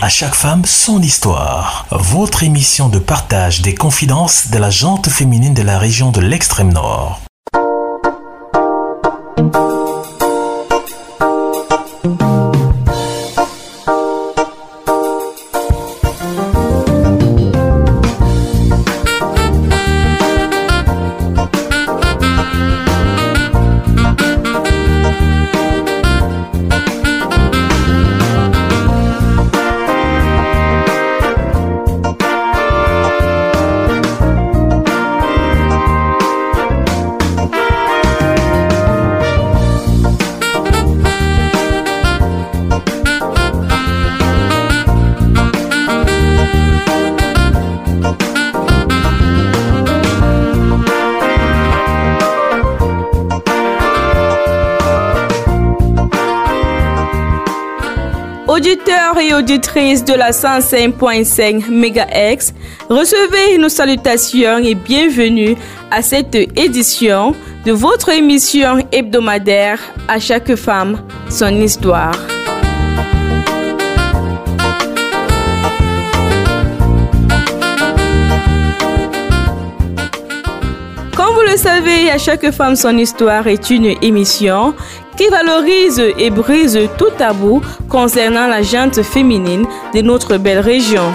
À chaque femme, son histoire. Votre émission de partage des confidences de la jante féminine de la région de l'extrême nord. De la 105.5 MHz, recevez nos salutations et bienvenue à cette édition de votre émission hebdomadaire À chaque femme, son histoire. Comme vous le savez, À chaque femme, son histoire est une émission qui valorise et brise tout tabou concernant la gente féminine de notre belle région.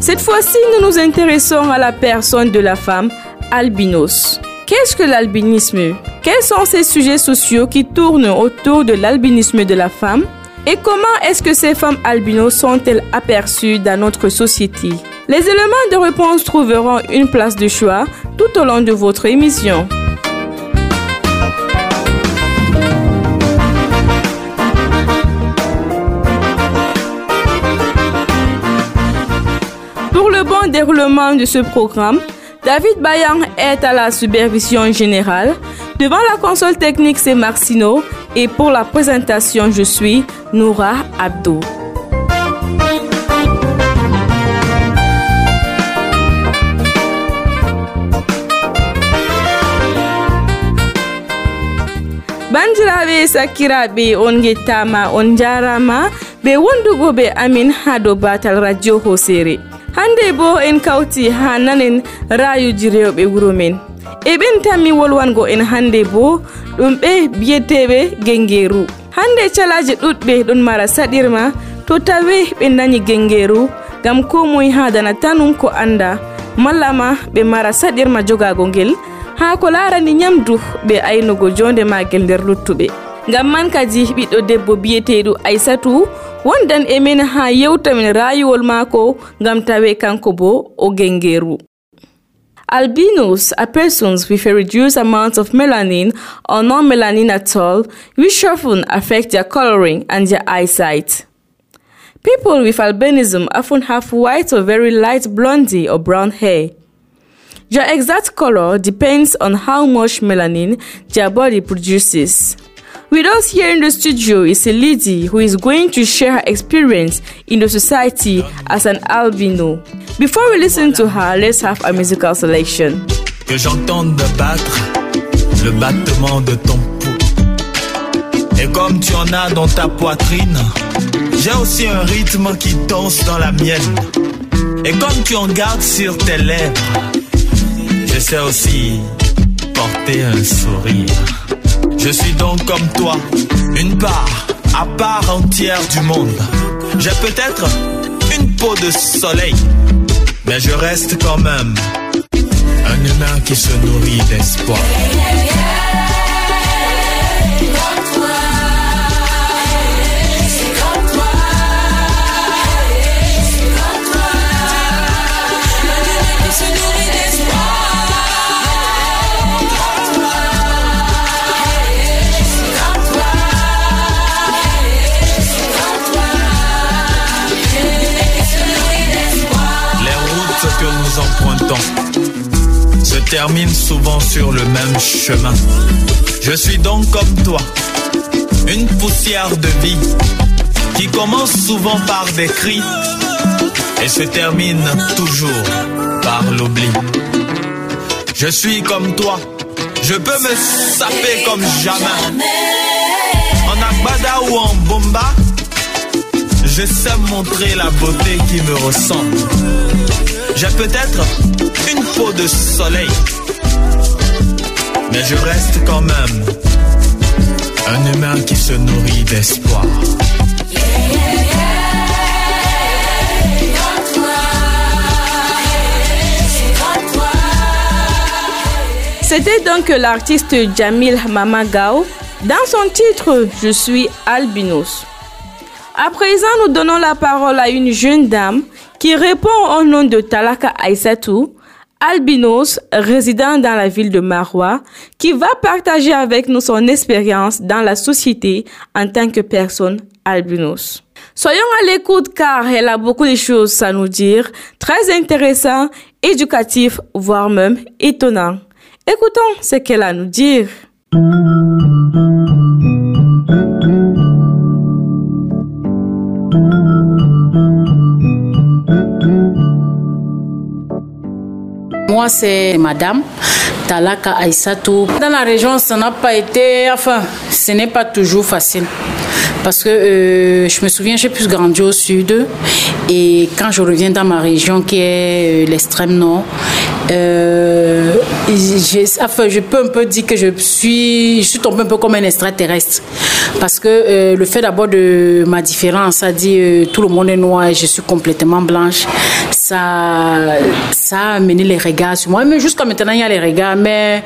Cette fois-ci, nous nous intéressons à la personne de la femme albinos. Qu'est-ce que l'albinisme? Quels sont ces sujets sociaux qui tournent autour de l'albinisme de la femme? Et comment est-ce que ces femmes albinos sont-elles aperçues dans notre société? Les éléments de réponse trouveront une place de choix tout au long de votre émission. Pour le bon déroulement de ce programme, David Bayan est à la supervision générale. Devant la console technique, c'est Marcino. Et pour la présentation, je suis Noura Abdou. bandiraɓe sakiraɓe on gettama on ɓe wondugo ɓe amin ha dow batal radio hosere hande bo en kawti ha nanen rayuji rewɓe e ɓen tanmi wolwango en hannde bo ɗum ɓe biyeteɓe gengeru. Hannde calaje ɗuɗɓe ɗon mara saɗirma to tawe ɓe dañi gengeru ngam ko moye hadana tanum ko anda. Malla ma ɓe mara saɗirma jogago ngel ha ko larani nyamdu ɓe aynugo jonde magel nder luttuɓe. Ngam man kadi ɓiɗɗo debbo biyeteɗo aissatou wondan e men ha yewtamin rayuwol maako ngam tawe kanko bo o gengeru. Albinos are persons with a reduced amount of melanin or no melanin at all, which often affect their coloring and their eyesight. People with albinism often have white or very light blondie or brown hair. Their exact color depends on how much melanin their body produces. With us here in the studio is a lady who is going to share her experience in the society as an albino. Before we listen to her, let's have a musical selection. Que j'entende battre le battement de ton pouls. Et comme tu en as dans ta poitrine, j'ai aussi un rythme qui danse dans la mienne. Et comme tu en gardes sur tes lèvres, je sais aussi porter un sourire. Je suis donc comme toi, une part à part entière du monde. J'ai peut-être une peau de soleil, mais je reste quand même un humain qui se nourrit d'espoir. Termine souvent sur le même chemin. Je suis donc comme toi, une poussière de vie qui commence souvent par des cris et se termine toujours par l'oubli. Je suis comme toi. Je peux me saper comme jamais. En Agbada ou en Bomba, je sais montrer la beauté qui me ressemble. J'ai peut-être une peau de soleil, mais je reste quand même un humain qui se nourrit d'espoir. C'était donc l'artiste Jamil Mamagao dans son titre Je suis albinos. À présent, nous donnons la parole à une jeune dame qui répond au nom de Talaka Aïsatou, albinos résident dans la ville de Marois, qui va partager avec nous son expérience dans la société en tant que personne albinos. Soyons à l'écoute car elle a beaucoup de choses à nous dire, très intéressant, éducatif, voire même étonnant. Écoutons ce qu'elle a à nous dire. C'est Madame Talaka Aïsatou. Dans la région, ça n'a pas été, enfin, ce n'est pas toujours facile. Parce que euh, je me souviens, j'ai plus grandi au sud. Et quand je reviens dans ma région, qui est euh, l'extrême nord, euh, je peux un peu dire que je suis, je suis un peu comme un extraterrestre. Parce que le fait d'abord de ma différence, ça dit tout le monde est noir et je suis complètement blanche, ça, ça a amené les regards sur moi. Mais jusqu'à maintenant, il y a les regards, mais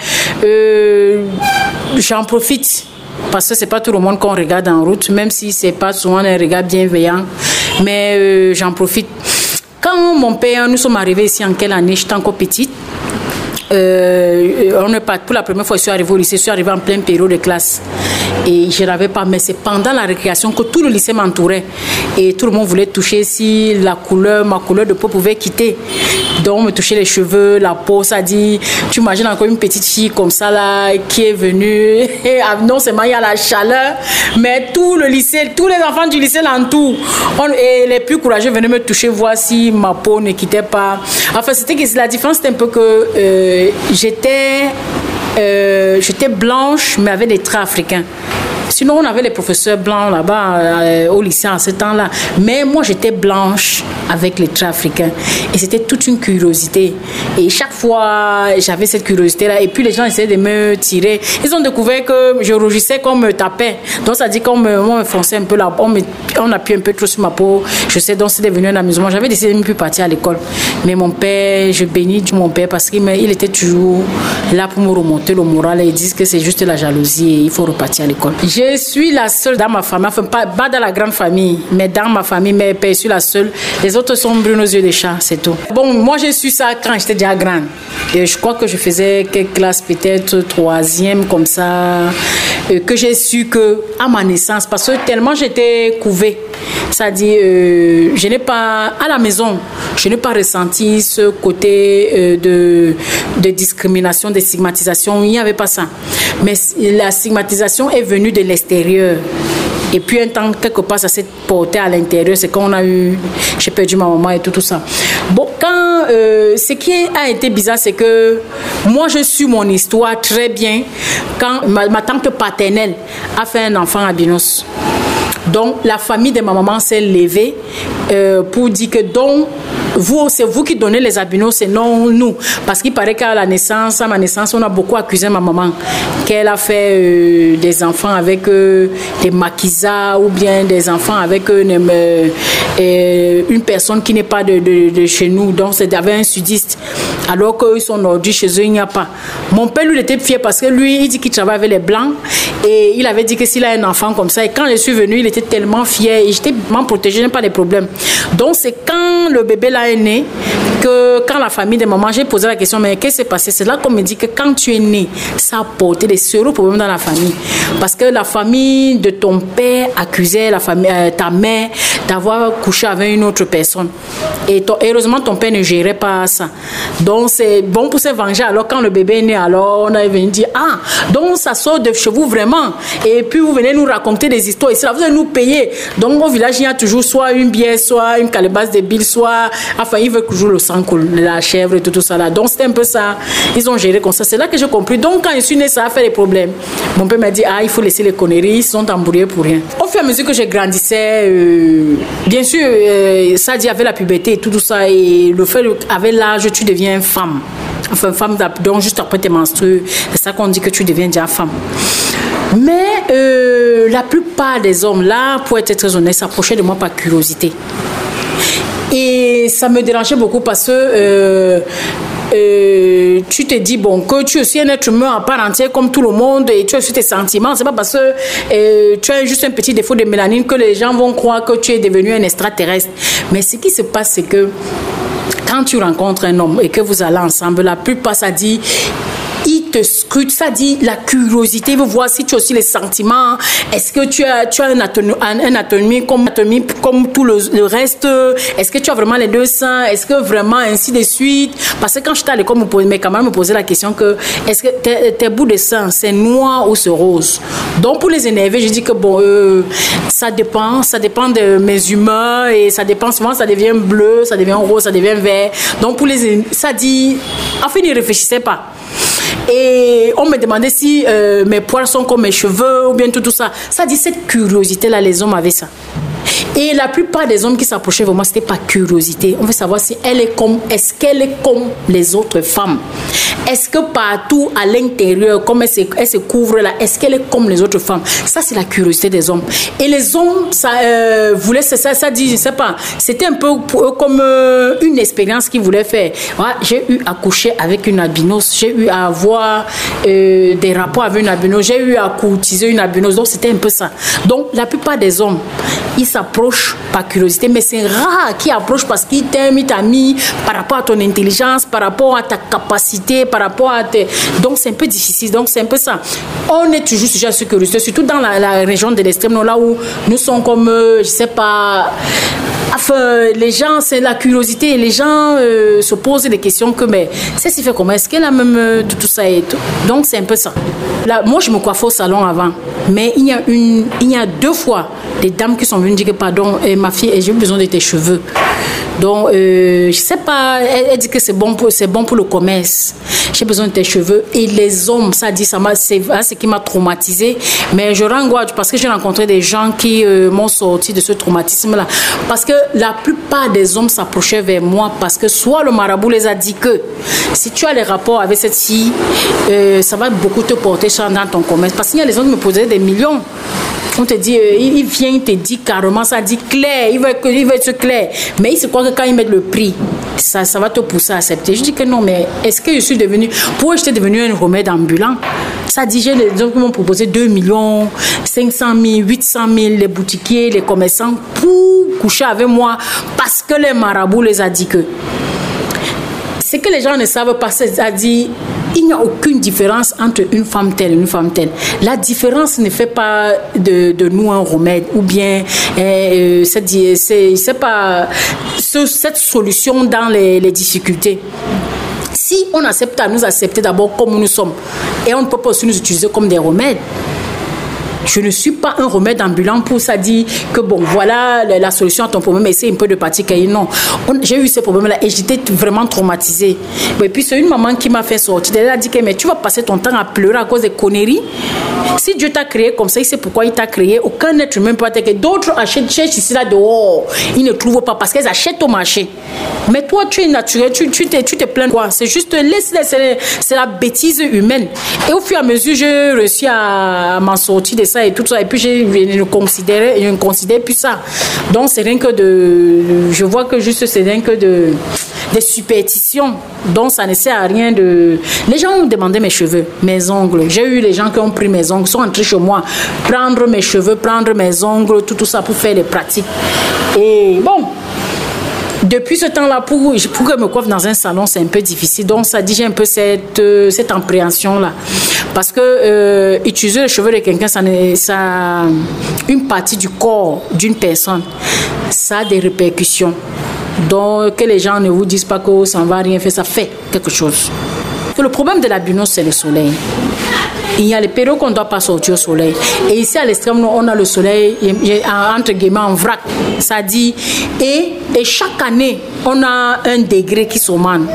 j'en profite parce que c'est pas tout le monde qu'on regarde en route, même si c'est pas souvent un regard bienveillant. Mais euh, j'en profite. Quand mon père, nous sommes arrivés ici en quelle année J'étais encore petite? Euh, on est pas, pour la première fois, je suis arrivée au lycée, je suis arrivée en plein période de classe. Et je n'avais pas, mais c'est pendant la récréation que tout le lycée m'entourait. Et tout le monde voulait toucher si la couleur, ma couleur de peau pouvait quitter. Donc, on me touchait les cheveux, la peau, ça dit, tu imagines encore une petite fille comme ça là, qui est venue. Ah, non seulement il y a la chaleur, mais tout le lycée, tous les enfants du lycée l'entourent. Et les plus courageux venaient me toucher, voir si ma peau ne quittait pas. Enfin, c'était la différence, c'était un peu que euh, j'étais euh, j'étais blanche, mais avec des traits africains. Sinon, on avait les professeurs blancs là-bas euh, au lycée en ce temps-là. Mais moi, j'étais blanche avec les traits africains. Et c'était toute une curiosité. Et chaque fois, j'avais cette curiosité-là. Et puis, les gens essayaient de me tirer. Ils ont découvert que je rougissais qu'on me tapait. Donc, ça dit qu'on me, on me fonçait un peu là. On, me, on appuyait un peu trop sur ma peau. Je sais, donc c'était devenu un amusement. J'avais décidé de ne plus partir à l'école. Mais mon père, je bénis mon père parce qu'il il était toujours là pour me remonter le moral. Et ils disent que c'est juste la jalousie et il faut repartir à l'école. Je suis la seule dans ma famille, enfin pas, dans la grande famille, mais dans ma famille, mais je suis la seule. Les autres sont brunes aux yeux des chats, c'est tout. Bon, moi j'ai su ça quand j'étais déjà grande. Et je crois que je faisais quelques classes, peut-être troisième, comme ça, que j'ai su que à ma naissance, parce que tellement j'étais couvée, dit, euh, je n'ai pas, à la maison, je n'ai pas ressenti ce côté euh, de, de discrimination, de stigmatisation, il n'y avait pas ça. Mais la stigmatisation est venue de l'extérieur. Et puis un temps, quelque part, ça s'est porté à l'intérieur. C'est quand on a eu, j'ai perdu ma maman et tout, tout ça. Bon, quand, euh, ce qui a été bizarre, c'est que moi, je suis mon histoire très bien quand ma, tante paternelle a fait un enfant à Binos. Donc, la famille de ma maman s'est levée euh, pour dire que donc, vous, c'est vous qui donnez les albinos, c'est non nous. Parce qu'il paraît qu'à la naissance, à ma naissance, on a beaucoup accusé ma maman qu'elle a fait euh, des enfants avec euh, des maquisas ou bien des enfants avec une personne qui n'est pas de, chez nous. Donc, c'est un sudiste. Alors qu'ils sont nordis chez eux, il n'y a pas. Mon père, lui, il était fier parce que lui, il dit qu'il travaille avec les blancs. Et il avait dit que s'il a un enfant comme ça, et quand je suis venue, il était tellement fier. Et j'étais vraiment protégée, n'ai pas de problème. Donc, c'est quand le bébé là est né que quand la famille de maman, j'ai posé la question, mais qu'est-ce qui s'est passé? C'est là qu'on me dit que quand tu es né, ça a porté des sérieux problèmes dans la famille. Parce que la famille de ton père accusait la famille, euh, ta mère d'avoir couché avec une autre personne. Et heureusement, ton père ne gérait pas ça. Donc, c'est bon pour se venger. Alors, quand le bébé est né, alors on a venu dire, ah, donc ça sort de chez vous vraiment. Et puis, vous venez nous raconter des histoires. Et là, vous allez nous payer. Donc, au village, il y a toujours soit une bière, soit une calebasse de billes, soit, enfin, il veut toujours le le sang la chèvre et tout, tout ça là. Donc c'était un peu ça. Ils ont géré comme ça. C'est là que j'ai compris. Donc quand je suis née, ça a fait des problèmes. Mon père m'a dit, ah, il faut laisser les conneries, ils sont embrouillés pour rien. Au fur et à mesure que je grandissais, euh, bien sûr, euh, ça dit avec la puberté et tout, tout ça, et le fait avec l'âge, tu deviens femme. Enfin, femme, donc juste après tes menstrues, c'est ça qu'on dit que tu deviens déjà femme. Mais euh, la plupart des hommes, là, pour être très honnête, s'approchaient de moi par curiosité. Et ça me dérangeait beaucoup parce que euh, euh, tu te dis bon que tu es aussi un être humain à part entière comme tout le monde et tu as aussi tes sentiments. C'est pas parce que tu as juste un petit défaut de mélanine que les gens vont croire que tu es devenu un extraterrestre. Mais ce qui se passe, c'est que quand tu rencontres un homme et que vous allez ensemble, la plupart ça dit te scrute, ça dit la curiosité, il veut voir si tu as aussi les sentiments. Est-ce que tu as, un, anatomie, comme, tout le, reste? Est-ce que tu as vraiment les deux seins? Est-ce que vraiment ainsi de suite? Parce que quand j'étais à l'école, mes camarades me posaient la question que est-ce que tes, bouts de seins, c'est noir ou c'est rose? Donc pour les énerver, je dis que bon, euh, ça dépend, ça dépend de mes humeurs et ça dépend souvent, ça devient bleu, ça devient rose, ça devient vert. Donc pour les, ça dit, enfin, ne réfléchissaient pas. Et on me demandait si euh, mes poils sont comme mes cheveux ou bien tout, tout ça. Ça dit cette curiosité-là, les hommes avaient ça. Et la plupart des hommes qui s'approchaient vraiment, c'était par curiosité. On veut savoir si elle est comme, est-ce qu'elle est comme les autres femmes? Est-ce que partout à l'intérieur, comme elle se, couvre là, est-ce qu'elle est comme les autres femmes? Ça, c'est la curiosité des hommes. Et les hommes, ça euh, voulait, ça, ça dit, je sais pas, c'était un peu comme euh, une expérience qu'ils voulaient faire. j'ai eu à coucher avec une albinos, j'ai eu à avoir euh, des rapports avec une albinos, j'ai eu à courtiser une albinos. Donc, c'était un peu ça. Donc, la plupart des hommes, ils s'approchent par curiosité, mais c'est rare qu'ils approchent parce qu'ils t'aiment, ils t'a mis par rapport à ton intelligence, par rapport à ta capacité, par rapport à tes... Donc c'est un peu difficile, donc c'est un peu ça. On est toujours sujet à ce curiosité, surtout dans la, région de l'extrême, là où nous sommes comme, euh, je sais pas, enfin, les gens, c'est la curiosité, les gens euh, se posent des questions que, mais, c'est si fait comment? Est-ce qu'elle a même euh, tout, ça et tout? Donc c'est un peu ça. Là, moi, je me coiffe au salon avant, mais il y a, une, il y a deux fois des dames qui sont venues dire que, pardon, ma fille, j'ai besoin de tes cheveux. Donc, euh, je sais pas, elle, dit que c'est bon, pour, le commerce. J'ai besoin de tes cheveux. Et les hommes, ça dit, ça c'est ce qui m'a traumatisé. Mais je rends parce que j'ai rencontré des gens qui euh, m'ont sorti de ce traumatisme-là. Parce que la plupart des hommes s'approchaient vers moi parce que soit le marabout les a dit que si tu as les rapports avec cette fille, euh, ça va beaucoup te porter dans ton commerce. Parce qu'il y a les hommes qui me posaient des millions. On te dit, euh, il vient, il te dit carrément, ça dit clair, il veut, il veut être clair. Mais il se croit que quand il met le prix, ça, ça va te pousser à accepter. Je dis que non, mais est-ce que je suis devenu, pour j'étais devenu un remède ambulant Ça dit, j'ai les gens qui m'ont proposé 2 millions, 500 000, 800 000, les boutiquiers, les commerçants, pour coucher avec moi parce que les marabouts les a dit que. Ce que les gens ne savent pas, c'est-à-dire, il n'y a aucune différence entre une femme telle et une femme telle. La différence ne fait pas de, nous un remède ou bien euh, c'est pas cette solution dans les, les difficultés. Si on accepte à nous accepter d'abord comme nous sommes et on ne peut pas aussi nous utiliser comme des remèdes, je ne suis pas un remède ambulant pour ça dire que bon, voilà la, solution à ton problème, essaye un peu de partir. Non, j'ai eu ce problème-là et j'étais vraiment traumatisée. Et puis c'est une maman qui m'a fait sortir. Elle a dit que mais tu vas passer ton temps à pleurer à cause des conneries. Si Dieu t'a créé comme ça, il sait pourquoi il t'a créé. Aucun être humain peut que d'autres achètent, cherchent ici là dehors. Ils ne trouvent pas parce qu'elles achètent au marché. Mais toi, tu es naturel, tu, tu, te, tu te plains quoi C'est juste, laisse, c'est la bêtise humaine. Et au fur et à mesure, j'ai réussi à m'en sortir de ça et tout ça. Et puis, je ne je ne considère plus ça. Donc, c'est rien que de. Je vois que juste, c'est rien que de. Des superstitions. Donc, ça ne sert à rien de. Les gens ont demandé mes cheveux, mes ongles. J'ai eu les gens qui ont pris mes ongles, sont entrés chez moi, prendre mes cheveux, prendre mes ongles, tout, tout ça pour faire les pratiques. Et bon, depuis ce temps-là, pour, pour que me coiffe dans un salon, c'est un peu difficile. Donc, ça dit, j'ai un peu cette, euh, cette appréhension-là. Parce que euh, utiliser les cheveux de quelqu'un, ça, une partie du corps d'une personne, ça a des répercussions. Donc, que les gens ne vous disent pas que ça ne va rien faire, ça fait quelque chose. Le problème de la c'est le soleil. Il y a les périodes qu'on ne doit pas sortir au soleil. Et ici, à l'extrême, on a le soleil, entre guillemets, en vrac. Ça dit, et, et chaque année, on a un degré qui s'augmente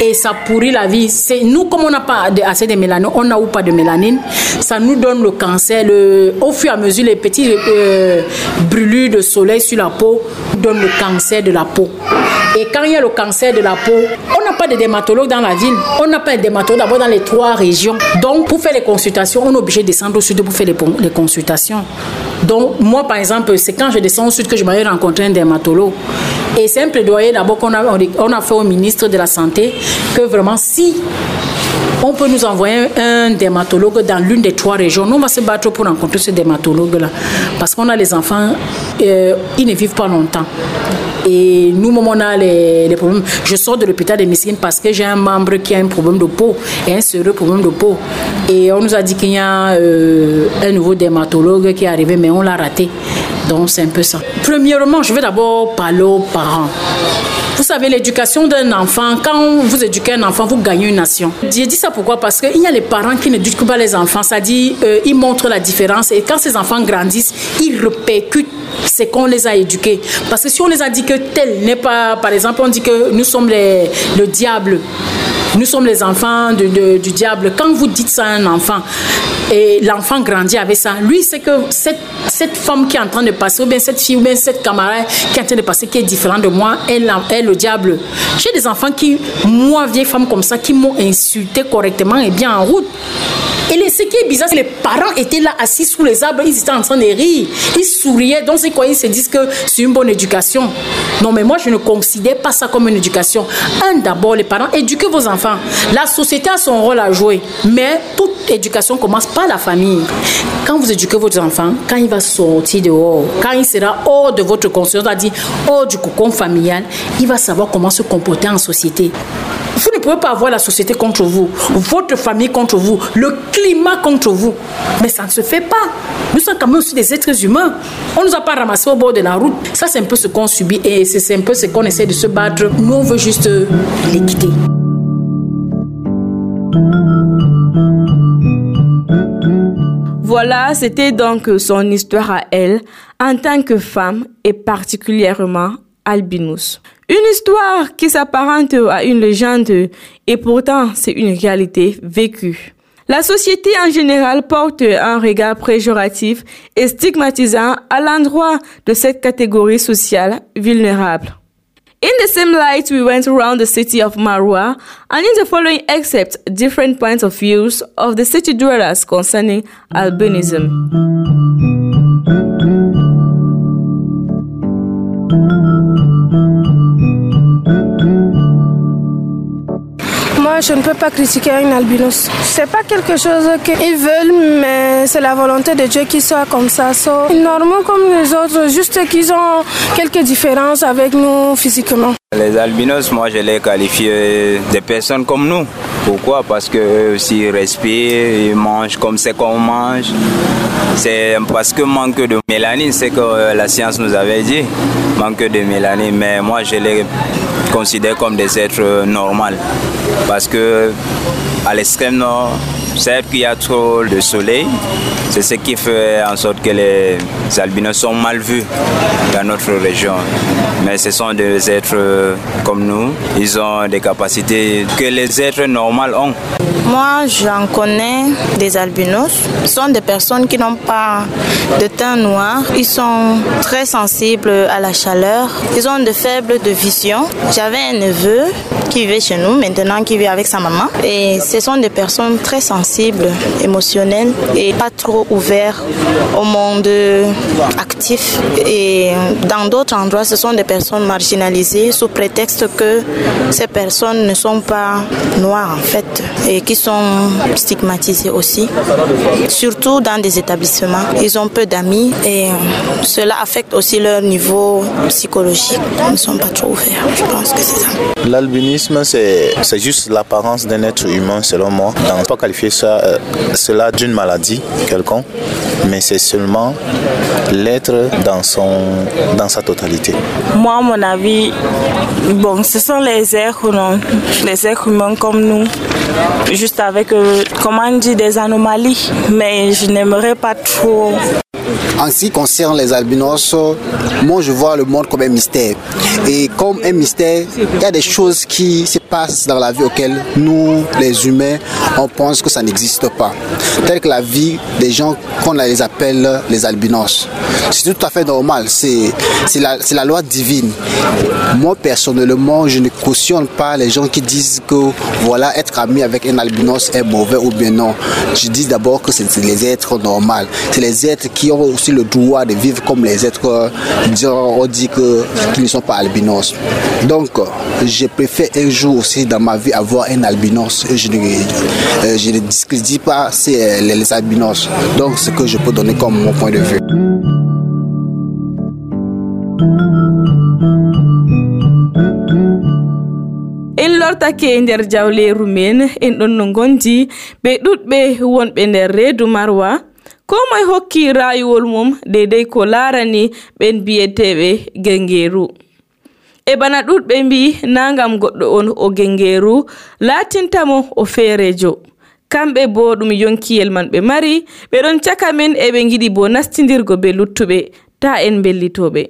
et ça pourrit la vie. C'est nous, comme on n'a pas assez de mélanine, on n'a ou pas de mélanine, ça nous donne le cancer. Au fur et à mesure, les petits euh, brûlures de soleil sur la peau donnent le cancer de la peau. Et quand il y a le cancer de la peau, on n'a pas de dermatologue dans la ville. On n'a pas de dermatologue d'abord dans les trois régions. Donc, pour faire les consultations, on est obligé de descendre au sud pour faire les, consultations. Donc, moi, par exemple, c'est quand je descends au sud que je m'avais rencontré un dermatologue. Et c'est un plaidoyer d'abord qu'on a, on a fait au ministre de la Santé que vraiment si on peut nous envoyer un dermatologue dans l'une des trois régions. Nous, on va se battre pour rencontrer ce dermatologue-là. Parce qu'on a les enfants, euh, ils ne vivent pas longtemps. Et nous, on a les, problèmes. Je sors de l'hôpital de Messine parce que j'ai un membre qui a un problème de peau et un sérieux problème de peau. Et on nous a dit qu'il y a euh, un nouveau dermatologue qui est arrivé, mais on l'a raté. Donc, c'est un peu ça. Premièrement, je vais d'abord parler aux parents. Vous savez, l'éducation d'un enfant, quand vous éduquez un enfant, vous gagnez une nation. J'ai dit ça pourquoi? Parce qu'il y a les parents qui n'éduquent pas les enfants, c'est-à-dire euh, ils montrent la différence et quand ces enfants grandissent, ils répercutent ce qu'on les a éduqués. Parce que si on les a dit que tel n'est pas, par exemple, on dit que nous sommes le diable, nous sommes les enfants du diable. Quand vous dites ça à un enfant, et l'enfant grandit avec ça, lui, c'est que cette, femme qui est en train de passer, ou bien cette fille, ou bien cette camarade qui est en train de passer, qui est différente de moi, elle, elle le diable. J'ai des enfants qui, moi, vieille femme comme ça, qui m'ont insulté correctement et bien en route. Et ce qui est bizarre, c'est que les parents étaient là assis sous les arbres, ils étaient en train de rire, ils souriaient. Donc c'est quoi? Ils se disent que c'est une bonne éducation. Non, mais moi je ne considère pas ça comme une éducation. Un, d'abord, les parents, éduquez vos enfants. La société a son rôle à jouer, mais toute éducation commence par la famille. Quand vous éduquez votre enfant, quand il va sortir dehors, quand il sera hors de votre conscience, c'est-à-dire hors du cocon familial, il va savoir comment se comporter en société. Ne pouvez pas avoir la société contre vous, votre famille contre vous, le climat contre vous. Mais ça ne se fait pas. Nous sommes quand même aussi des êtres humains. On ne nous a pas ramassés au bord de la route. Ça, c'est un peu ce qu'on subit et c'est un peu ce qu'on essaie de se battre. Nous, on veut juste l'équité. Voilà, c'était donc son histoire à elle en tant que femme et particulièrement albinos. Une histoire qui s'apparente à une légende et pourtant c'est une réalité vécue. La société en général porte un regard préjoratif et stigmatisant à l'endroit de cette catégorie sociale vulnérable. In the same light, we went around the city of Marwa and in the following excerpt different points of views of the city dwellers concerning albinism. Je ne peux pas critiquer un albinos. C'est pas quelque chose qu'ils veulent, mais c'est la volonté de Dieu qui soit comme ça. So, normaux comme les autres, juste qu'ils ont quelques différences avec nous physiquement. Les albinos, moi je les qualifie des personnes comme nous. Pourquoi? Parce que s'ils respirent, ils mangent comme c'est qu'on mange. C'est parce que manque de mélanine, c'est que la science nous avait dit, manque de mélanine. Mais moi je les considère comme des êtres normaux. Parce que à l'extrême nord, certes qu'il y a trop de soleil, c'est ce qui fait en sorte que les albinos sont mal vus dans notre région. Mais ce sont des êtres comme nous, ils ont des capacités que les êtres normaux ont. Moi, j'en connais des albinos. Ce sont des personnes qui n'ont pas de teint noir. Ils sont très sensibles à la chaleur. Ils ont de faibles de vision. J'avais un neveu qui vivait chez nous, maintenant qui vit avec sa maman. Et ce sont des personnes très sensibles, émotionnelles et pas trop ouvertes au monde actif. Et dans d'autres endroits, ce sont des personnes marginalisées sous prétexte que ces personnes ne sont pas noires en fait et qui sont stigmatisées aussi, surtout dans des établissements. Ils ont peu d'amis et cela affecte aussi leur niveau psychologique. Ils ne sont pas trop ouverts. Je pense que c'est ça. C'est juste l'apparence d'un être humain, selon moi. On ne peut pas qualifier euh, cela d'une maladie quelconque, mais c'est seulement l'être dans, dans sa totalité. Moi, à mon avis, bon, ce sont les êtres, humains comme nous, juste avec, euh, on dit, des anomalies. Mais je n'aimerais pas trop en ce qui concerne les albinos, moi je vois le monde comme un mystère. Et comme un mystère, il y a des choses qui se passent dans la vie auxquelles nous, les humains, on pense que ça n'existe pas. Telle que la vie des gens qu'on les appelle les albinos. C'est tout à fait normal, c'est la, la loi divine. Moi personnellement, je ne cautionne pas les gens qui disent que voilà, être ami avec un albinos est mauvais ou bien non. Je dis d'abord que c'est les êtres normaux. C'est les êtres qui ont aussi le droit de vivre comme les êtres, on dit qu'ils ne sont pas albinos. Donc, je préfère un jour aussi dans ma vie avoir un albinos. Je ne, euh, je ne discrédite pas les, les albinos. Donc, ce que je peux donner comme mon point de vue. en lortake e nder jawleru men en ɗon no gondi ɓe ɗuɗɓe wonɓe nder reedu marwa ko moye hokki rayuwol mum deydey ko larani ɓen biyeteɓe gengeru e bana ɗuɗɓe mbi nagam goɗɗo on o gengeru latintamo o feerejo kamɓe bo ɗum yonkiyel man ɓe mari ɓeɗon caka men eɓe giɗi bo nastidirgo be luttuɓe ta en bellitoɓe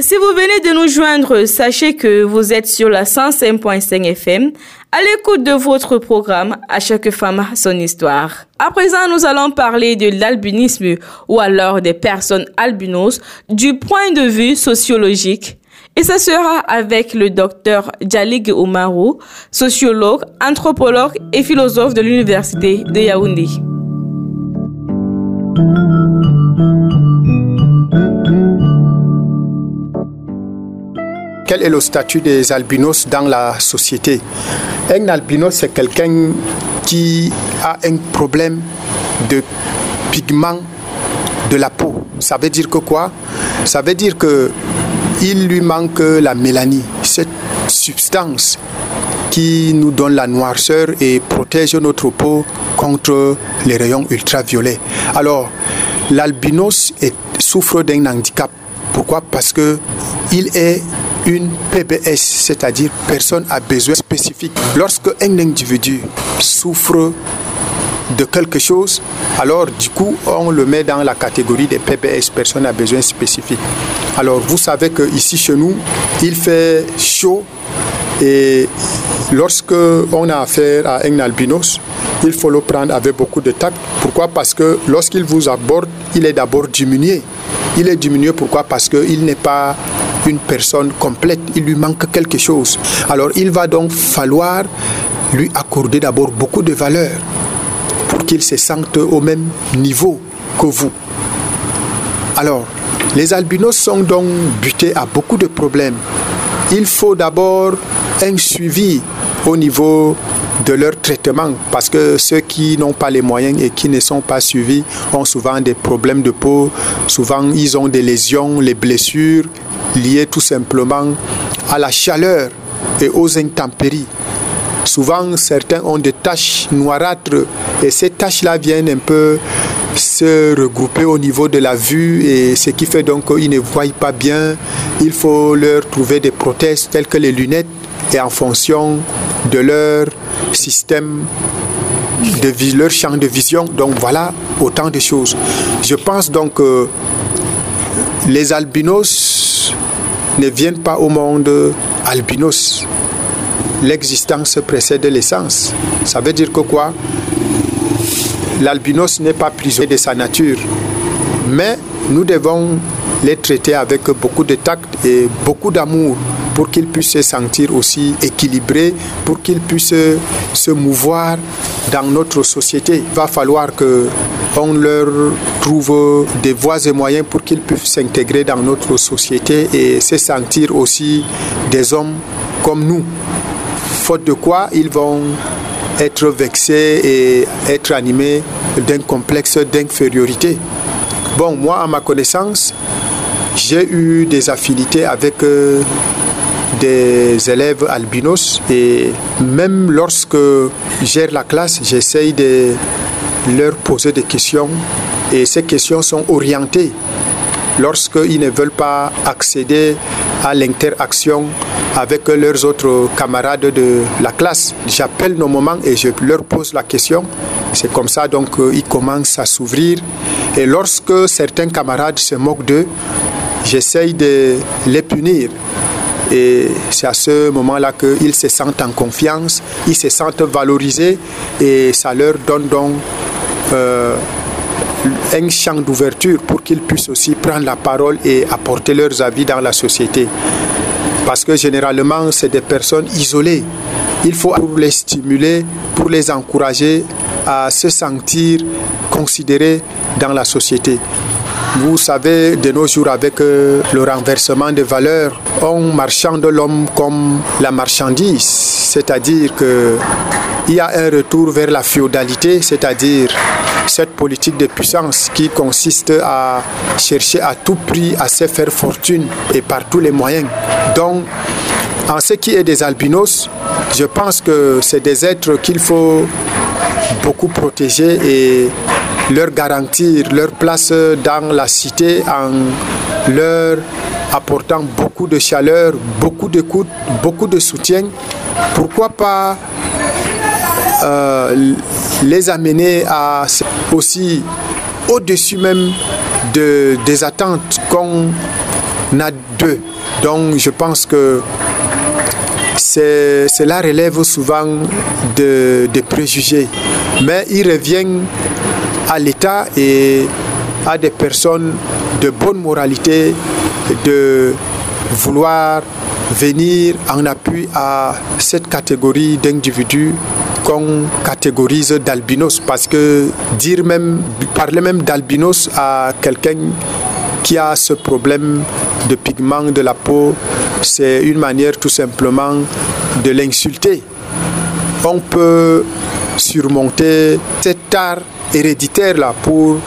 Si vous venez de nous joindre, sachez que vous êtes sur la 105.5 FM à l'écoute de votre programme À chaque femme son histoire. À présent, nous allons parler de l'albinisme ou alors des personnes albinos du point de vue sociologique. Et ce sera avec le docteur Djalig Oumarou, sociologue, anthropologue et philosophe de l'université de Yaoundé. quel est le statut des albinos dans la société? Un albinos, c'est quelqu'un qui a un problème de pigment de la peau. Ça veut dire que quoi? Ça veut dire que il lui manque la mélanie, cette substance qui nous donne la noirceur et protège notre peau contre les rayons ultraviolets. Alors, l'albinos souffre d'un handicap. Pourquoi? Parce que il est une PBS, c'est-à-dire personne à besoin spécifique. Lorsque un individu souffre de quelque chose, alors du coup, on le met dans la catégorie des PBS, personne à besoin spécifique. Alors vous savez que ici chez nous, il fait chaud et lorsque on a affaire à un albinos, il faut le prendre avec beaucoup de tact. Pourquoi? Parce que lorsqu'il vous aborde, il est d'abord diminué. Il est diminué pourquoi? Parce qu'il n'est pas une personne complète, il lui manque quelque chose. Alors il va donc falloir lui accorder d'abord beaucoup de valeur pour qu'il se sente au même niveau que vous. Alors, les albinos sont donc butés à beaucoup de problèmes. Il faut d'abord un suivi au niveau de leur traitement parce que ceux qui n'ont pas les moyens et qui ne sont pas suivis ont souvent des problèmes de peau, souvent ils ont des lésions, les blessures liées tout simplement à la chaleur et aux intempéries. Souvent, certains ont des taches noirâtres et ces taches-là viennent un peu se regrouper au niveau de la vue et ce qui fait donc qu'ils ne voient pas bien. Il faut leur trouver des prothèses telles que les lunettes et en fonction de leur système de leur champ de vision. Donc voilà autant de choses. Je pense donc que les albinos ne viennent pas au monde albinos. L'existence précède l'essence. Ça veut dire que quoi? L'albinos n'est pas prisonnier de sa nature. Mais nous devons les traiter avec beaucoup de tact et beaucoup d'amour pour qu'ils puissent se sentir aussi équilibrés, pour qu'ils puissent se mouvoir dans notre société. Il va falloir que on leur trouve des voies et moyens pour qu'ils puissent s'intégrer dans notre société et se sentir aussi des hommes comme nous. Faute de quoi, ils vont être vexés et être animés d'un complexe d'infériorité. Bon, moi, à ma connaissance, j'ai eu des affinités avec euh, des élèves albinos et même lorsque gère la classe, j'essaye de leur poser des questions et ces questions sont orientées lorsqu'ils ne veulent pas accéder à l'interaction avec leurs autres camarades de la classe. J'appelle nos moments et je leur pose la question. C'est comme ça donc euh, ils commencent à s'ouvrir. Et lorsque certains camarades se moquent d'eux, j'essaye de les punir. Et c'est à ce moment-là qu'ils se sentent en confiance, ils se sentent valorisés et ça leur donne donc euh, un champ d'ouverture pour qu'ils puissent aussi prendre la parole et apporter leurs avis dans la société. Parce que généralement, c'est des personnes isolées. Il faut les stimuler, pour les encourager à se sentir considérés dans la société. Vous savez, de nos jours, avec euh, le renversement des valeurs, on marchande l'homme comme la marchandise, c'est-à-dire que il y a un retour vers la féodalité, c'est-à-dire cette politique de puissance qui consiste à chercher à tout prix à se faire fortune et par tous les moyens. Donc, en ce qui est des albinos, je pense que c'est des êtres qu'il faut beaucoup protéger et leur garantir leur place dans la cité en leur apportant beaucoup de chaleur, beaucoup d'écoute, beaucoup de soutien. Pourquoi pas euh, les amener aussi au-dessus même de, des attentes qu'on a d'eux. Donc je pense que cela relève souvent de, préjugés. Mais il revient à l'État et à des personnes de bonne moralité de vouloir venir en appui à cette catégorie d'individus qu'on catégorise d'albinos parce que dire même, parler même d'albinos à quelqu'un qui a ce problème de pigment de la peau, c'est une manière tout simplement de l'insulter. On peut surmonter cet art héréditaire là pour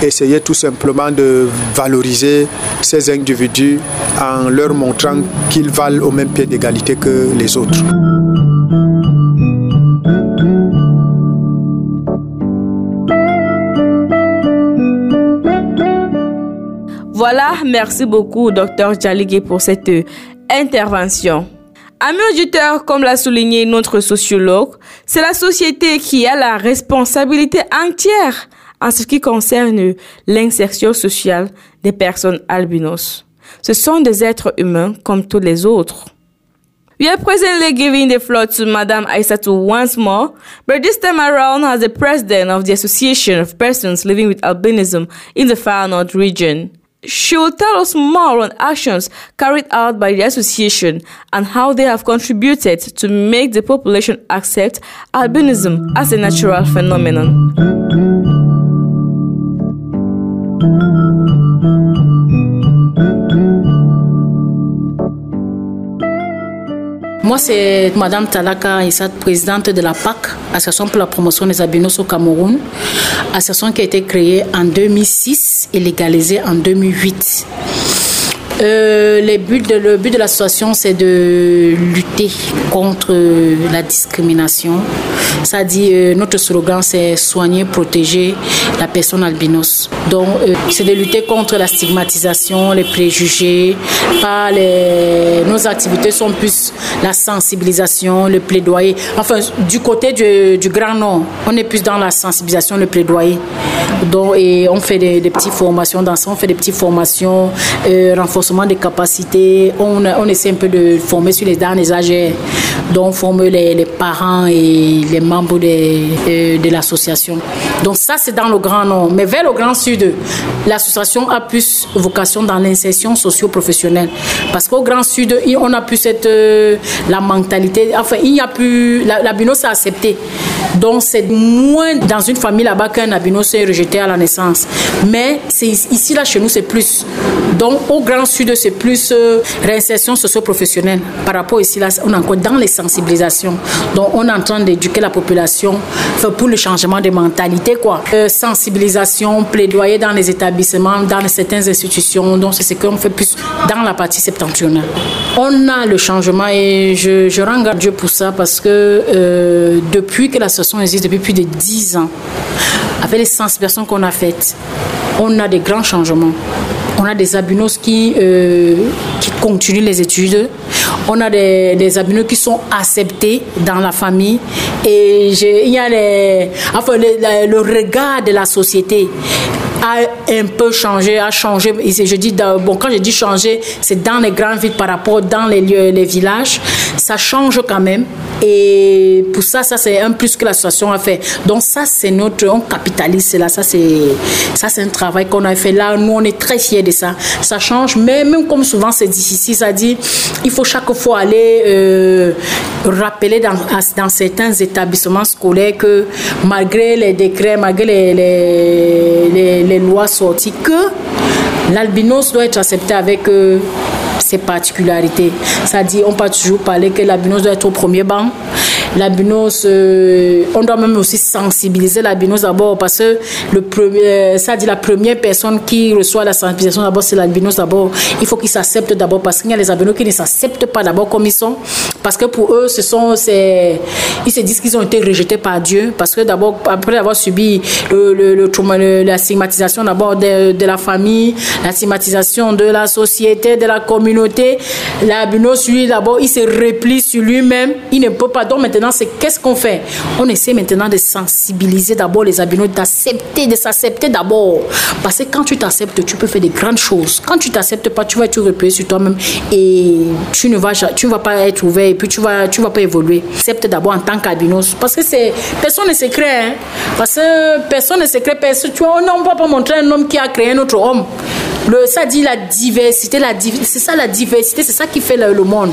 essayer tout simplement de valoriser ces individus en leur montrant qu'ils valent au même pied d'égalité que les autres. Voilà, merci beaucoup, docteur Jaligé, pour cette intervention. Amis auditeurs, comme l'a souligné notre sociologue, c'est la société qui a la responsabilité entière en ce qui concerne l'insertion sociale des personnes albinos. Ce sont des êtres humains comme tous les autres. We are presently giving the floor to Madame Aissatou once more, but this time around as the president of the Association of Persons Living with Albinism in the Far North region. She will tell us more on actions carried out by the association and how they have contributed to make the population accept albinism as a natural phenomenon. Moi, c'est Madame Talaka Issa, présidente de la PAC, Association pour la promotion des albinos au Cameroun, association qui a été créée en 2006 et légalisée en 2008. Euh, les buts de, le but de l'association, c'est de lutter contre la discrimination. Ça dit, euh, notre slogan, c'est soigner, protéger la personne albinos. Donc, euh, c'est de lutter contre la stigmatisation, les préjugés. Nos activités sont plus la sensibilisation, le plaidoyer. Enfin, du côté du, Grand Nord, on est plus dans la sensibilisation, le plaidoyer. Donc, et on fait des, des petites formations dans ça, on fait des petites formations, euh, renforcement des capacités. On, essaie un peu de former sur les derniers âges. Donc, on forme les, les, parents et les membres de, de, l'association. Donc, ça, c'est dans le Grand Nord. Mais vers le Grand Sud, l'association a plus vocation dans l'insertion socio-professionnelle. Parce qu'au Grand Sud, on a plus cette, euh, la mentalité. Enfin, il n'y a plus. La, la BINOS a accepté. Donc, c'est moins dans une famille là-bas qu'un albinos est rejeté à la naissance. Mais c'est ici, là, chez nous, c'est plus. Donc, au Grand Sud, c'est plus euh, réinsertion socio-professionnelle. Par rapport ici, on est encore dans les sensibilisations. Donc, on est en train d'éduquer la population pour le changement de mentalité, quoi. Euh, sensibilisation, plaidoyer dans les établissements, dans certaines institutions. Donc, c'est ce qu'on fait plus dans la partie septentrionale. On a le changement et je, je rends Dieu pour ça parce que euh, depuis que l'association existe, depuis plus de 10 ans, avec les sensibilisations qu'on a faites, on a des grands changements. On a des albinos qui, euh, qui continuent les études. On a des, des qui sont acceptés dans la famille. Et il y a enfin, le, le regard de la société a un peu changé, a changé. Je dis, bon, quand je dis changer, c'est dans les grandes villes par rapport dans les lieux, les villages. Ça change quand même. Et pour ça, ça c'est un plus que l'association a fait. Donc ça, c'est notre, on capitalise cela. Ça c'est, ça c'est un travail qu'on a fait là. Nous, on est très fiers de ça. Ça change, mais même comme souvent c'est difficile, ça dit, il faut chaque fois aller euh, rappeler dans, dans certains établissements scolaires que malgré les décrets, malgré les, les, les, lois sorties, que l'albinos doit être accepté avec euh, ses particularités. Ça dit, on peut toujours parler que l'albinos doit être au premier banc. L'albinos, euh, on doit même aussi sensibiliser l'albinos d'abord parce que le premier, ça dit la première personne qui reçoit la sensibilisation d'abord, c'est l'albinos d'abord. Il faut qu'ils s'acceptent d'abord parce qu'il y a les albinos qui ne s'acceptent pas d'abord comme ils sont. Parce que pour eux, ce sont, ils se disent qu'ils ont été rejetés par Dieu parce que d'abord, après avoir subi le, le, la stigmatisation d'abord de, la famille, la stigmatisation de la société, de la communauté, l'albinos, lui, d'abord, il se replie sur lui-même. Il ne peut pas. Donc maintenant, c'est qu'est-ce qu'on fait? On essaie maintenant de sensibiliser d'abord les albinos, d'accepter, de s'accepter d'abord. Parce que quand tu t'acceptes, tu peux faire des grandes choses. Quand tu t'acceptes pas, tu vas te replier sur toi-même et tu ne vas, tu vas pas être ouvert et puis tu vas, tu vas pas évoluer. Accepte d'abord en tant qu'albinos. Parce que c'est, personne ne se crée. Hein? Parce que personne ne se crée. Personne, tu vois, on ne va pas montrer un homme qui a créé un autre homme. Le, ça dit la diversité, la, c'est ça la diversité, c'est ça qui fait le, le, monde.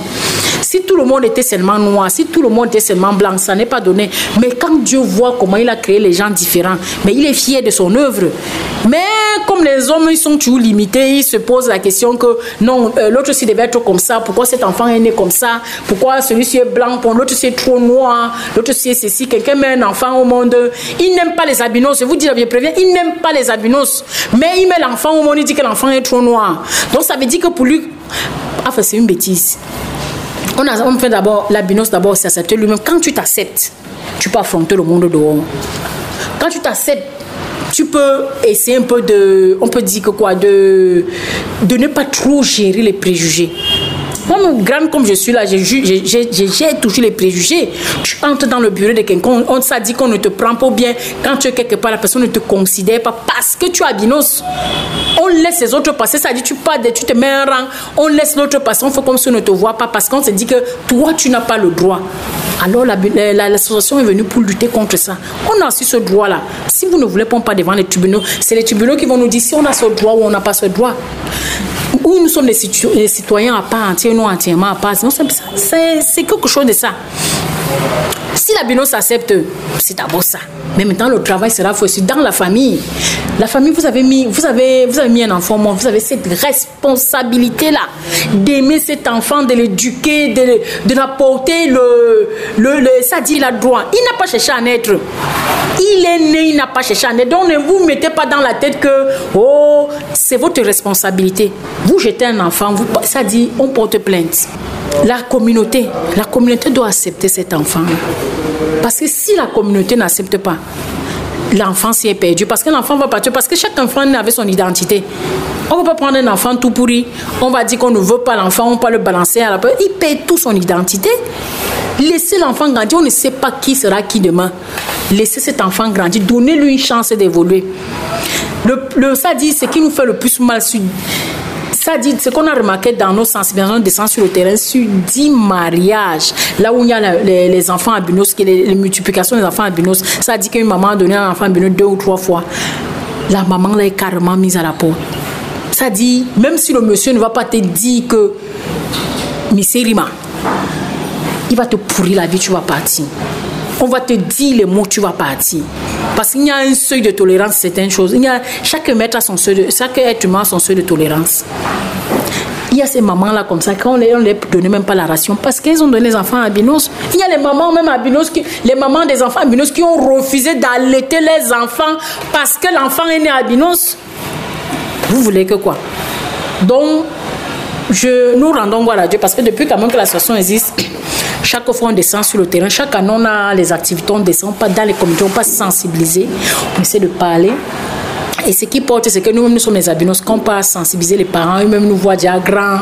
Si tout le monde était seulement noir, si tout le monde était seulement blanc, ça n'est pas donné. Mais quand Dieu voit comment il a créé les gens différents, mais il est fier de son œuvre. Mais comme les hommes, ils sont toujours limités, ils se posent la question que non, euh, l'autre ci devait être comme ça, pourquoi cet enfant est né comme ça, pourquoi celui-ci est blanc, pour l'autre c'est trop noir, l'autre c'est ceci, quelqu'un met un enfant au monde, il n'aime pas les albinos, je vous dis, je préviens, il n'aime pas les albinos, mais il met l'enfant au monde, il dit que l'enfant est trop noir. Donc ça veut dire que pour lui, enfin c'est une bêtise. On, a, on fait d'abord, l'albinos d'abord s'accepter lui-même. Quand tu t'acceptes, tu peux affronter le monde dehors. Quand tu t'acceptes, tu peux essayer un peu de, on peut dire que quoi, de, de ne pas trop gérer les préjugés. Moi, grande comme je suis là, j'ai toujours les préjugés. Tu entres dans le bureau de quelqu'un, on t'a dit qu'on ne te prend pas bien. Quand tu es quelque part, la personne ne te considère pas parce que tu as binos. On laisse les autres passer, ça dit tu pas, tu te mets un rang, on laisse l'autre passer, on fait comme si on ne te voit pas parce qu'on se dit que toi, tu n'as pas le droit. Alors l'association est venue pour lutter contre ça. On a aussi ce droit-là. Si vous ne voulez pas devant les tribunaux, c'est les tribunaux qui vont nous dire si on a ce droit ou on n'a pas ce droit où nous sommes des, citoyens à part entière, nous entièrement à part. C'est quelque chose de ça. Si la BINO s'accepte, c'est d'abord ça. Mais maintenant, le travail sera aussi dans la famille. La famille, vous avez mis, vous avez, vous avez mis un enfant, vous avez cette responsabilité-là d'aimer cet enfant, de l'éduquer, de, de l'apporter le, le, ça dit, il a droit. Il n'a pas cherché à naître. Il est né, il n'a pas cherché à naître. Donc ne vous mettez pas dans la tête que, oh, c'est votre responsabilité. Vous jetez un enfant, ça dit, on porte plainte. La communauté, la communauté doit accepter cet enfant. Parce que si la communauté n'accepte pas, l'enfant s'y est perdu. Parce que l'enfant va partir. Parce que chaque enfant avait son identité. On ne va pas prendre un enfant tout pourri. On va dire qu'on ne veut pas l'enfant, on va le balancer à la peur. Il perd tout son identité. Laissez l'enfant grandir. On ne sait pas qui sera qui demain. Laissez cet enfant grandir. Donnez-lui une chance d'évoluer. Le, ça dit, ce qui nous fait le plus mal, dit, ce qu'on a remarqué dans nos sensibilisations descend sur le terrain, sur 10 mariages, là où il y a les, enfants albinos, les, les multiplications des enfants albinos, ça dit qu'une maman a donné un enfant albinos deux ou trois fois. La maman l'a carrément mise à la porte. Ça dit, même si le monsieur ne va pas te dire que Misérima, il va te pourrir la vie, tu vas partir. On va te dire les mots, tu vas partir. Parce qu'il y a un seuil de tolérance, certaines choses. Il y a, chaque maître a son seuil de, chaque être humain a son seuil de tolérance. Il y a ces mamans-là comme ça, quand on ne leur donne même pas la ration, parce qu'ils ont donné les enfants à Binos. Il y a les mamans même à Binos, qui, les mamans des enfants à Binos qui ont refusé d'allaiter les enfants parce que l'enfant est né à Binos. Vous voulez que quoi? Donc, je, nous rendons gloire à Dieu parce que depuis quand même que l'association existe, chaque fois on descend sur le terrain, chaque année on a les activités, on descend pas dans les communautés, on pas sensibiliser, on essaie de parler. Et ce qui porte, c'est que nous-mêmes, nous sommes les albinos, qu'on pas sensibiliser les parents, eux-mêmes nous voient déjà grands,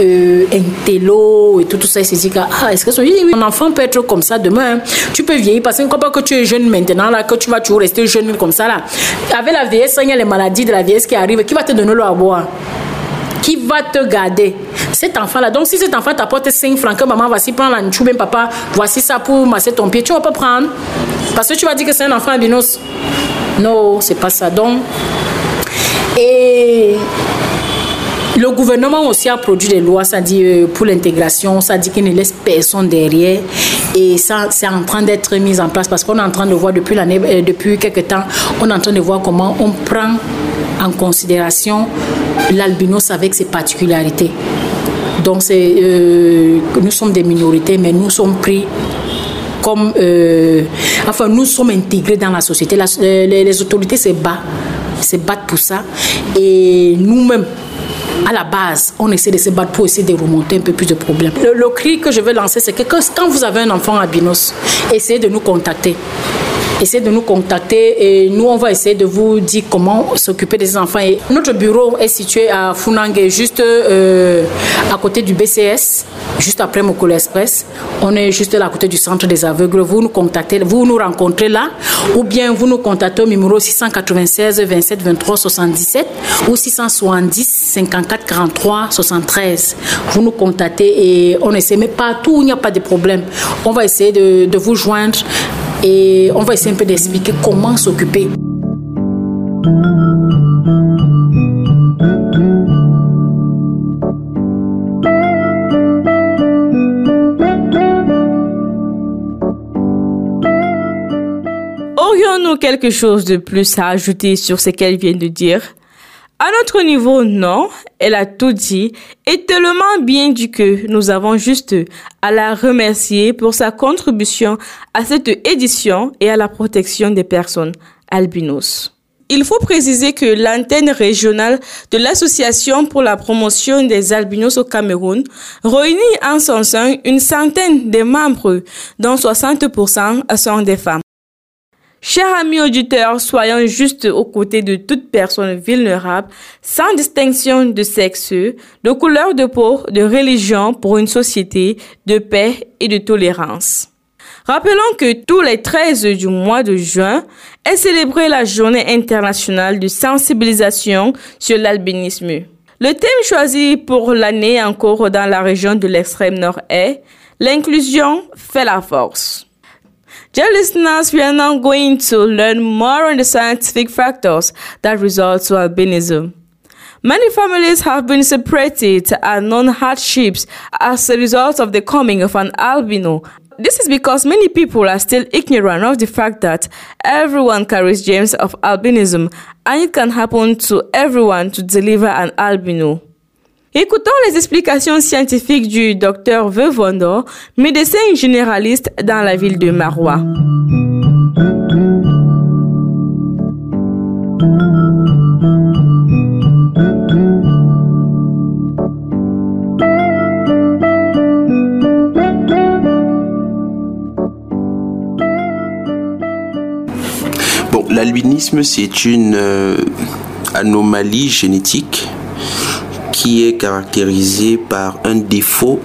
euh, intello et tout, tout ça, ils se disent, ah, est-ce que son mon enfant peut être comme ça demain? Tu peux vieillir parce qu'on pas que tu es jeune maintenant, là, que tu vas toujours rester jeune comme ça, là. Avec la vieillesse, il y a les maladies de la vieillesse qui arrivent, qui va te donner l'eau à boire qui va te garder Cet enfant-là. Donc, si cet enfant t'apporte 5 francs, que maman, voici, prends la chou, même papa, voici ça pour masser ton pied, tu vas pas prendre. Parce que tu vas dire que c'est un enfant albinos. Non, c'est pas ça. Donc, et le gouvernement aussi a produit des lois, ça dit euh, pour l'intégration, ça dit qu'il ne laisse personne derrière. Et ça, c'est en train d'être mis en place parce qu'on est en train de voir depuis l'année, euh, depuis quelques temps, on est en train de voir comment on prend en considération l'albinos avec ses particularités. Donc, euh, nous sommes des minorités, mais nous sommes pris comme. Euh, enfin, nous sommes intégrés dans la société. les, les, autorités se battent, se battent pour ça. Et nous-mêmes, à la base, on essaie de se battre pour essayer de remonter un peu plus de problèmes. Le, le cri que je veux lancer, c'est que quand vous avez un enfant albinos, essayez de nous contacter essayez de nous contacter et nous, on va essayer de vous dire comment s'occuper des enfants. Notre bureau est situé à Funangue, juste euh, à côté du BCS, juste après Mokolo Express. On est juste là à côté du centre des aveugles. Vous nous contactez, vous nous rencontrez là, ou bien vous nous contactez au numéro 696 27 23 77 ou 670 54 43 73. Vous nous contactez et on essaie, mais partout où il n'y a pas de problème, on va essayer de vous joindre et on va essayer un peu d'expliquer comment s'occuper. Aurions-nous quelque chose de plus à ajouter sur ce qu'elle vient de dire? À notre niveau, non, elle a tout dit et tellement bien dit que nous avons juste à la remercier pour sa contribution à cette édition et à la protection des personnes albinos. Il faut préciser que l'antenne régionale de l'Association pour la promotion des albinos au Cameroun réunit en son sein une centaine de membres, dont 60% sont des femmes. Chers amis auditeurs, soyons juste aux côtés de toute personne vulnérable, sans distinction de sexe, de couleur de peau, de religion, pour une société de paix et de tolérance. Rappelons que tous les 13 du mois de juin est célébrée la journée internationale de sensibilisation sur l'albinisme. Le thème choisi pour l'année encore dans la région de l'extrême nord est L'inclusion fait la force. Dear listeners, we are now going to learn more on the scientific factors that result to albinism. Many families have been separated and known hardships as a result of the coming of an albino. This is because many people are still ignorant of the fact that everyone carries genes of albinism and it can happen to everyone to deliver an albino. Écoutons les explications scientifiques du docteur Vevondo, médecin généraliste dans la ville de Marois. Bon, l'albinisme, c'est une euh, anomalie génétique qui est caractérisé par un défaut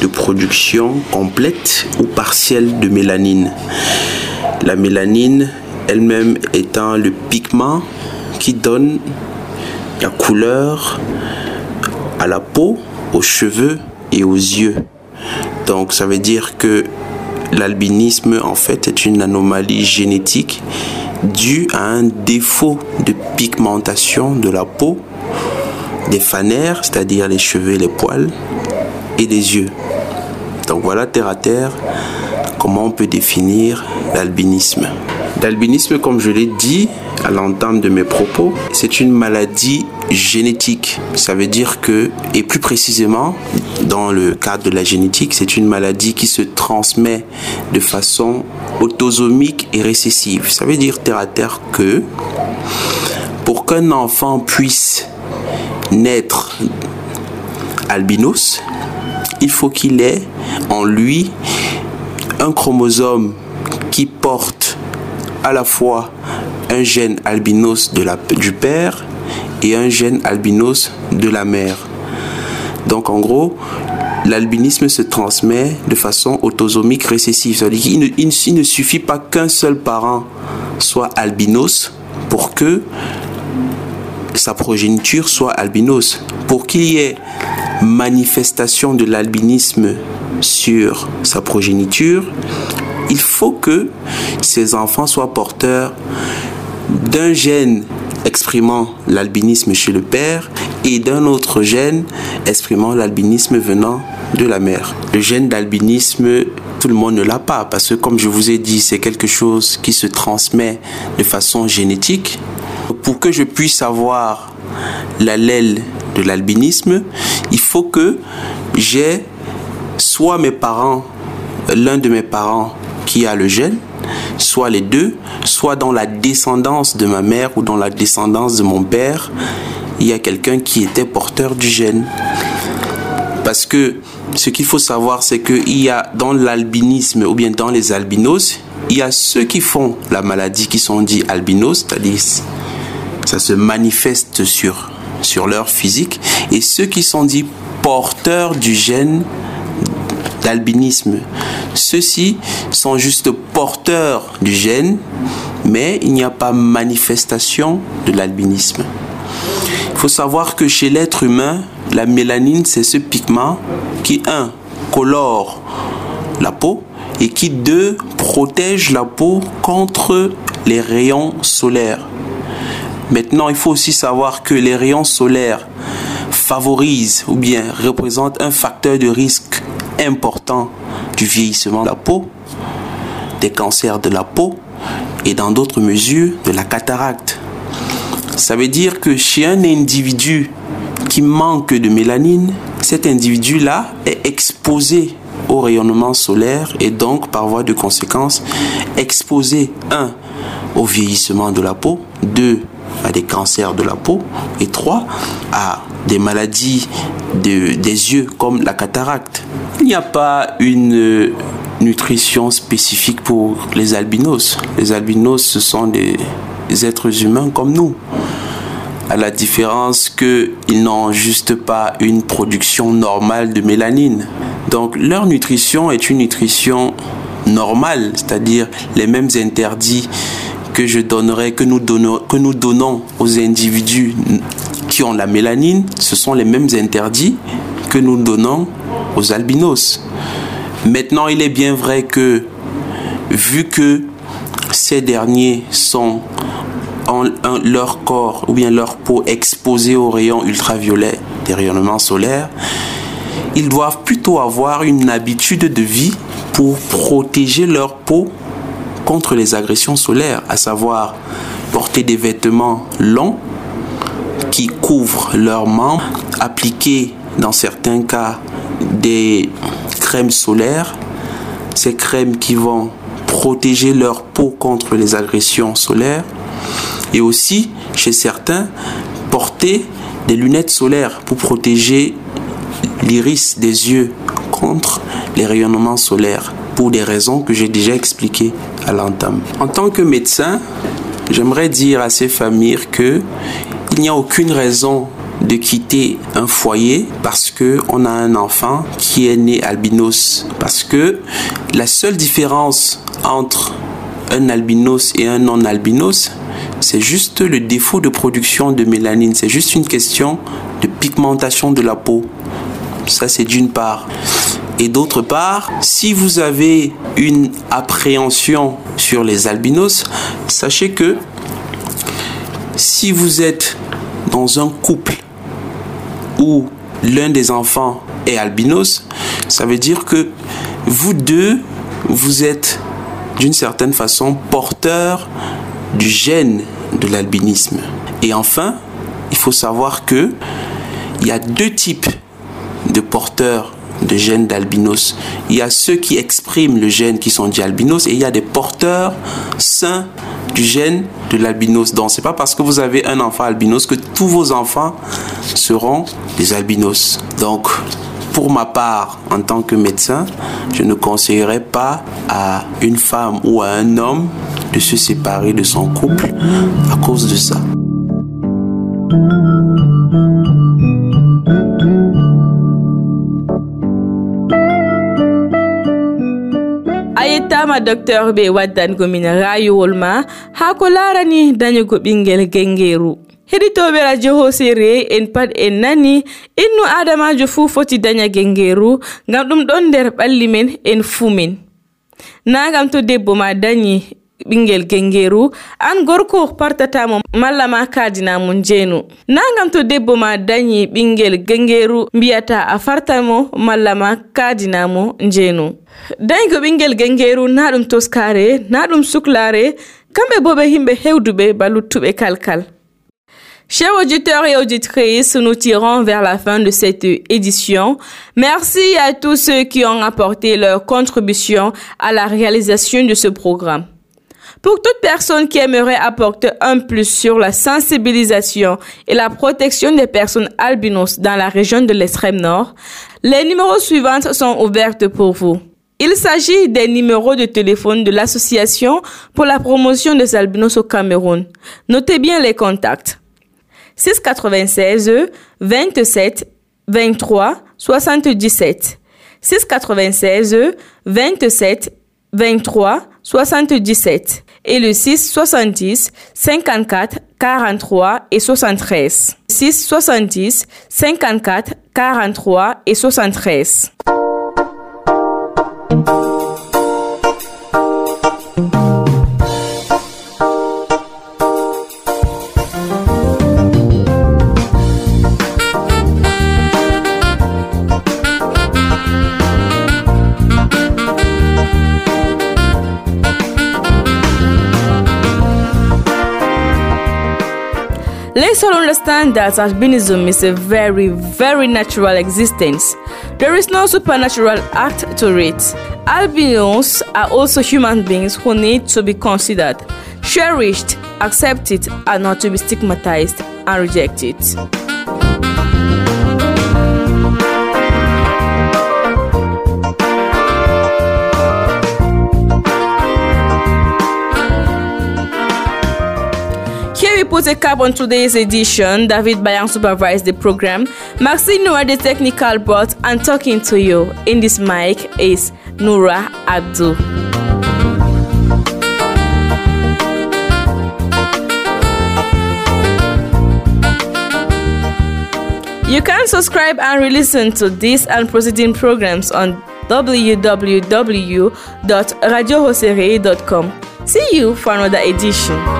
de production complète ou partielle de mélanine. La mélanine elle-même étant le pigment qui donne la couleur à la peau, aux cheveux et aux yeux. Donc ça veut dire que l'albinisme en fait est une anomalie génétique due à un défaut de pigmentation de la peau des fanères, c'est-à-dire les cheveux les poils, et les yeux. Donc voilà, terre à terre, comment on peut définir l'albinisme. L'albinisme, comme je l'ai dit à l'entame de mes propos, c'est une maladie génétique. Ça veut dire que, et plus précisément, dans le cadre de la génétique, c'est une maladie qui se transmet de façon autosomique et récessive. Ça veut dire terre à terre que pour qu'un enfant puisse naître albinos, il faut qu'il ait en lui un chromosome qui porte à la fois un gène albinos de la, du père et un gène albinos de la mère. Donc en gros, l'albinisme se transmet de façon autosomique récessive. C'est-à-dire qu'il ne, il ne suffit pas qu'un seul parent soit albinos pour que sa progéniture soit albinos. Pour qu'il y ait manifestation de l'albinisme sur sa progéniture, il faut que ces enfants soient porteurs d'un gène exprimant l'albinisme chez le père et d'un autre gène exprimant l'albinisme venant de la mère. Le gène d'albinisme, tout le monde ne l'a pas parce que comme je vous ai dit, c'est quelque chose qui se transmet de façon génétique. Pour que je puisse avoir l'allèle de l'albinisme, il faut que j'ai soit mes parents, l'un de mes parents qui a le gène, soit les deux, soit dans la descendance de ma mère ou dans la descendance de mon père, il y a quelqu'un qui était porteur du gène. Parce que ce qu'il faut savoir, c'est qu'il y a dans l'albinisme ou bien dans les albinos, il y a ceux qui font la maladie qui sont dits albinos, c'est-à-dire ça se manifeste sur, sur leur physique, et ceux qui sont dits porteurs du gène d'albinisme. Ceux-ci sont juste porteurs du gène, mais il n'y a pas manifestation de l'albinisme. Il faut savoir que chez l'être humain, la mélanine, c'est ce pigment qui, un, colore la peau et qui, deux, protège la peau contre les rayons solaires. Maintenant, il faut aussi savoir que les rayons solaires favorisent ou bien représentent un facteur de risque important du vieillissement de la peau, des cancers de la peau et dans d'autres mesures de la cataracte. Ça veut dire que chez un individu qui manque de mélanine, cet individu-là est exposé au rayonnement solaire et donc par voie de conséquence exposé 1 au vieillissement de la peau, 2 à des cancers de la peau et 3 à des maladies de, des yeux comme la cataracte. Il n'y a pas une nutrition spécifique pour les albinos. Les albinos, ce sont des êtres humains comme nous. À la différence qu'ils n'ont juste pas une production normale de mélanine. Donc leur nutrition est une nutrition normale, c'est-à-dire les mêmes interdits je donnerais, que nous donnons, que nous donnons aux individus qui ont la mélanine, ce sont les mêmes interdits que nous donnons aux albinos. Maintenant, il est bien vrai que, vu que ces derniers sont en, leur corps ou bien leur peau exposée aux rayons ultraviolets des rayonnements solaires, ils doivent plutôt avoir une habitude de vie pour protéger leur peau contre les agressions solaires, à savoir porter des vêtements longs qui couvrent leurs membres, appliquer dans certains cas des crèmes solaires, ces crèmes qui vont protéger leur peau contre les agressions solaires, et aussi chez certains porter des lunettes solaires pour protéger l'iris des yeux contre les rayonnements solaires pour des raisons que j'ai déjà expliquées à l'entame. En tant que médecin, j'aimerais dire à ces familles que il n'y a aucune raison de quitter un foyer parce que on a un enfant qui est né albinos. Parce que la seule différence entre un albinos et un non albinos c'est juste le défaut de production de mélanine. C'est juste une question de pigmentation de la peau. Ça c'est d'une part et d'autre part, si vous avez une appréhension sur les albinos, sachez que si vous êtes dans un couple où l'un des enfants est albinos, ça veut dire que vous deux, vous êtes d'une certaine façon porteur du gène de l'albinisme. Et enfin, il faut savoir que il y a deux types de porteurs de gènes d'albinos. Il y a ceux qui expriment le gène qui sont dits albinos et il y a des porteurs sains du gène de l'albinos. Donc c'est pas parce que vous avez un enfant albinos que tous vos enfants seront des albinos. Donc pour ma part, en tant que médecin, je ne conseillerais pas à une femme ou à un homme de se séparer de son couple à cause de ça. Ayetama docteur ɓe waddango min rayuwol ma ha ko larani dañugo ɓinguel gengeru heɗitoɓe radio hosere en pat en nani innu adamajo fuu foti daña gengeru ngam ɗum ɗon nder ɓalli men en fuu men. Nagam to debbo ma ɓingel gengeru an gorko partatamo malla ma kadinamo jeenu nagam to debbo ma dañi ɓingel gengeru mbiyata a fartamo malla ma kadinamo jeenu dañgo ɓingel gengeru na ɗum toskare na ɗum suklare kamɓe bo ɓe kalkal Chers auditeurs et auditrices, nous tirons vers la fin de cette édition. Merci à tous ceux qui ont apporté leur contribution à la réalisation de ce programme. Pour toute personne qui aimerait apporter un plus sur la sensibilisation et la protection des personnes albinos dans la région de l'extrême nord, les numéros suivants sont ouverts pour vous. Il s'agit des numéros de téléphone de l'association pour la promotion des albinos au Cameroun. Notez bien les contacts. 696 27 23 77 696 27 23 77 et le 6 70 54 43 et 73 6 70 54 43 et 73 Let's all understand that albinism is a very, very natural existence. There is no supernatural act to it. Albinos are also human beings who need to be considered, cherished, accepted, and not to be stigmatized and rejected. Put a cap on today's edition. David Bayan supervised the program. Maxine Noah, the technical bot, and talking to you in this mic is Nura Abdul. You can subscribe and re-listen to this and proceeding programs on www.radiohosere.com. See you for another edition.